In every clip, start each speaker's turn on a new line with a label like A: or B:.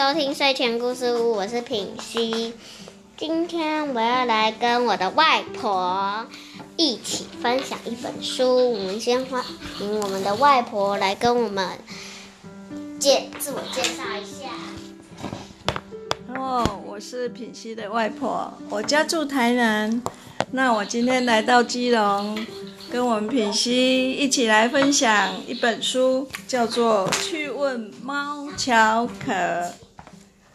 A: 收听睡前故事屋，我是品熙。今天我要来跟我的外婆一起分享一本书。我们先欢迎我们的外婆来跟我们介自我介绍一下。
B: 哦，我是品熙的外婆，我家住台南，那我今天来到基隆，跟我们品熙一起来分享一本书，叫做《去问猫巧可》。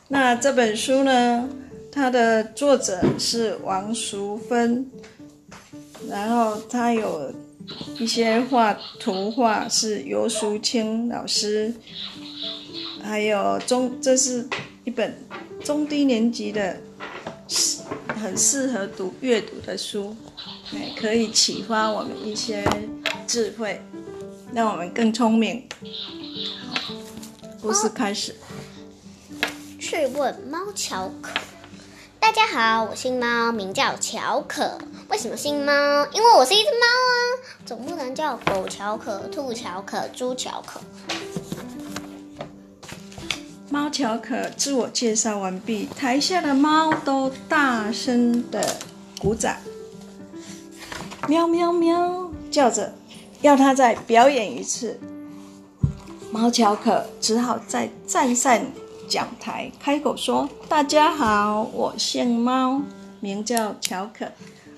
B: 那这本书呢，它的作者是王淑芬，然后它有一些画图画是尤淑清老师，还有中，这是一本中低年级的，很适合读阅读的书，哎，可以启发我们一些智慧，让我们更聪明。好故事开始。
A: 去问猫巧可。大家好，我姓猫，名叫巧可。为什么姓猫？因为我是一只猫啊，总不能叫狗巧可、兔巧可、猪巧可。
B: 猫巧可自我介绍完毕，台下的猫都大声的鼓掌，喵喵喵叫着，要它再表演一次。猫巧可只好再站上讲台，开口说：“大家好，我姓猫，名叫乔可。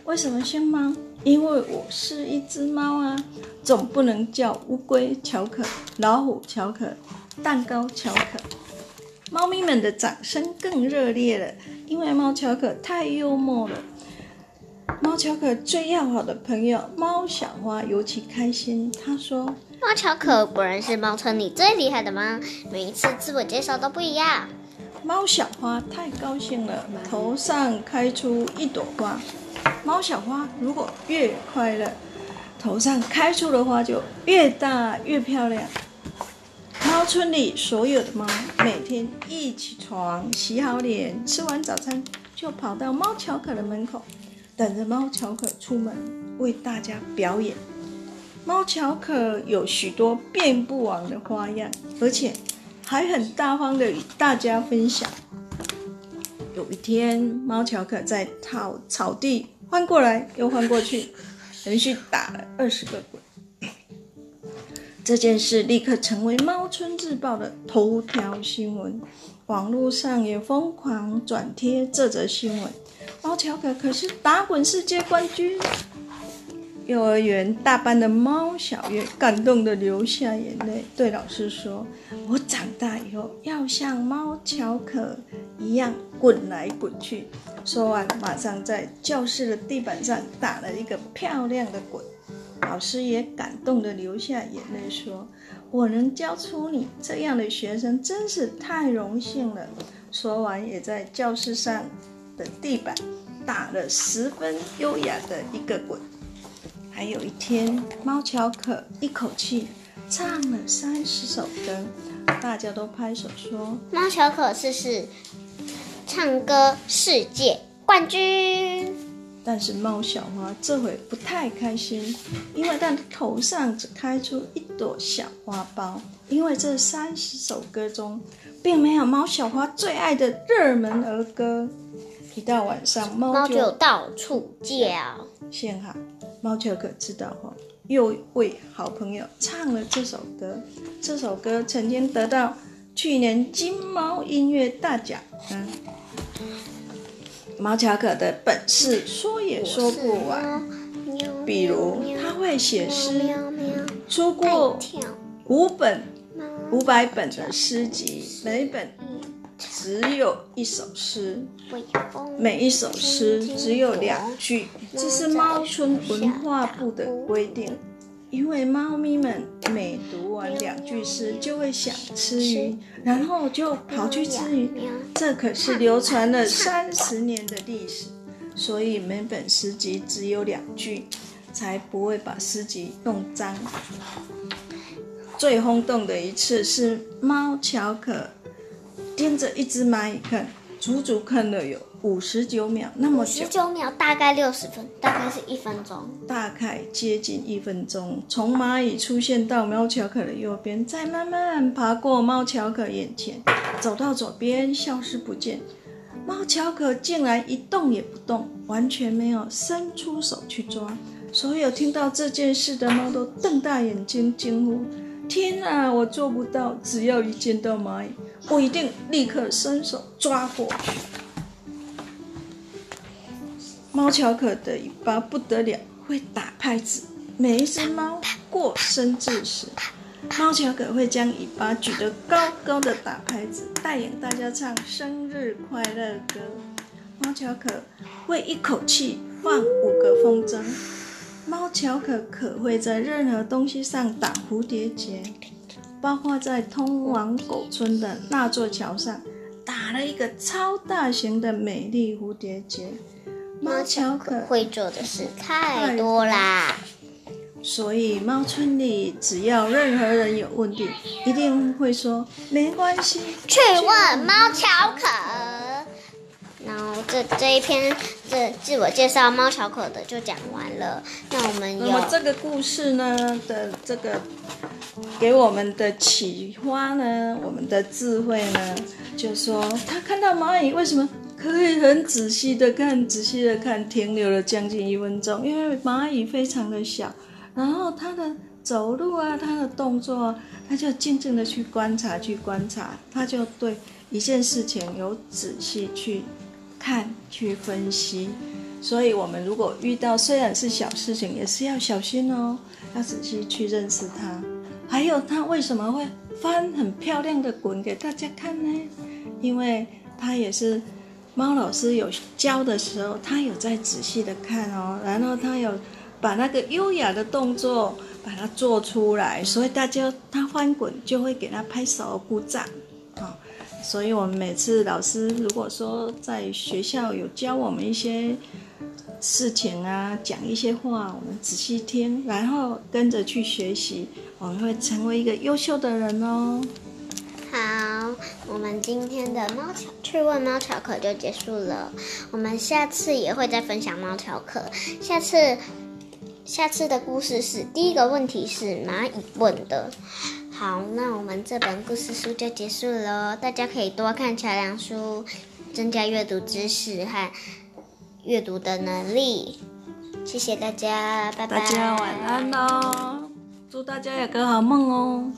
B: 为什么姓猫？因为我是一只猫啊，总不能叫乌龟乔可、老虎乔可、蛋糕乔可。”猫咪们的掌声更热烈了，因为猫乔可太幽默了。猫巧可最要好的朋友猫小花尤其开心，她说
A: 猫巧可果然是猫村里最厉害的猫，每一次自我介绍都不一样。：“
B: 猫小花太高兴了，头上开出一朵花。猫小花如果越快乐，头上开出的花就越大越漂亮。”猫村里所有的猫每天一起床，洗好脸，吃完早餐，就跑到猫巧可的门口，等着猫巧可出门为大家表演。猫巧可有许多变不完的花样，而且还很大方的与大家分享。有一天，猫巧可在草草地翻过来又翻过去，连续打了二十个滚。这件事立刻成为《猫村日报》的头条新闻，网络上也疯狂转贴这则新闻。猫巧可可是打滚世界冠军。幼儿园大班的猫小月感动的流下眼泪，对老师说：“我长大以后要像猫巧可一样滚来滚去。”说完，马上在教室的地板上打了一个漂亮的滚。老师也感动的流下眼泪，说：“我能教出你这样的学生，真是太荣幸了。”说完，也在教室上的地板打了十分优雅的一个滚。还有一天，猫巧可一口气唱了三十首歌，大家都拍手说
A: 猫巧可是是唱歌世界冠军。
B: 但是猫小花这回不太开心，因为它的头上只开出一朵小花苞。因为这三十首歌中，并没有猫小花最爱的热门儿歌。一到晚上，猫
A: 猫
B: 就
A: 到处叫。
B: 幸好猫巧可知道后，又为好朋友唱了这首歌。这首歌曾经得到去年金猫音乐大奖。嗯，猫巧可的本事说也说不完，比如他会写诗，出过五本五百本的诗集，每本只有一首诗。每一首诗只有两句，这是猫村文化部的规定。因为猫咪们每读完两句诗就会想吃鱼，然后就跑去吃鱼。这可是流传了三十年的历史，所以每本诗集只有两句，才不会把诗集弄脏。最轰动的一次是猫巧可盯着一只蚂蚁看，足足看了有五十九秒，那么久
A: 十，九秒大概六十分，大概是一分钟。
B: 大概接近一分钟。从蚂蚁出现到猫巧可的右边，再慢慢爬过猫巧可眼前，走到左边，消失不见。猫乔可竟然一动也不动，完全没有伸出手去抓。所有听到这件事的猫都瞪大眼睛惊呼：“天啊，我做不到！只要一见到蚂蚁，我一定立刻伸手抓过去。”猫乔可的尾巴不得了，会打拍子。每一只猫过生日时，猫乔可会将尾巴举得高高的打拍子，带领大家唱生日快乐歌。猫乔可会一口气放五个风筝。猫乔可可会在任何东西上打蝴蝶结，包括在通往狗村的那座桥上打了一个超大型的美丽蝴蝶结。
A: 猫乔可会做的事太多啦，
B: 所以猫村里只要任何人有问题，一定会说没关系，
A: 去问猫乔可。然后这这一篇这自我介绍猫巧可的就讲完了。那我们有
B: 这个故事呢的这个给我们的启发呢，我们的智慧呢，就说他看到蚂蚁为什么可以很仔细的看，仔细的看，停留了将近一分钟，因为蚂蚁非常的小，然后它的走路啊，它的动作，它就静静的去观察，去观察，它就对一件事情有仔细去。看去分析，所以我们如果遇到虽然是小事情，也是要小心哦，要仔细去认识它。还有它为什么会翻很漂亮的滚给大家看呢？因为它也是猫老师有教的时候，他有在仔细的看哦，然后他有把那个优雅的动作把它做出来，所以大家他翻滚就会给他拍手鼓掌啊。所以，我们每次老师如果说在学校有教我们一些事情啊，讲一些话，我们仔细听，然后跟着去学习，我们会成为一个优秀的人哦。
A: 我们今天的猫巧趣问猫巧可就结束了。我们下次也会再分享猫巧可。下次，下次的故事是第一个问题是蚂蚁问的。好，那我们这本故事书就结束了。大家可以多看桥梁书，增加阅读知识和阅读的能力。谢谢大家，拜拜。
B: 大家晚安喽，祝大家有个好梦哦。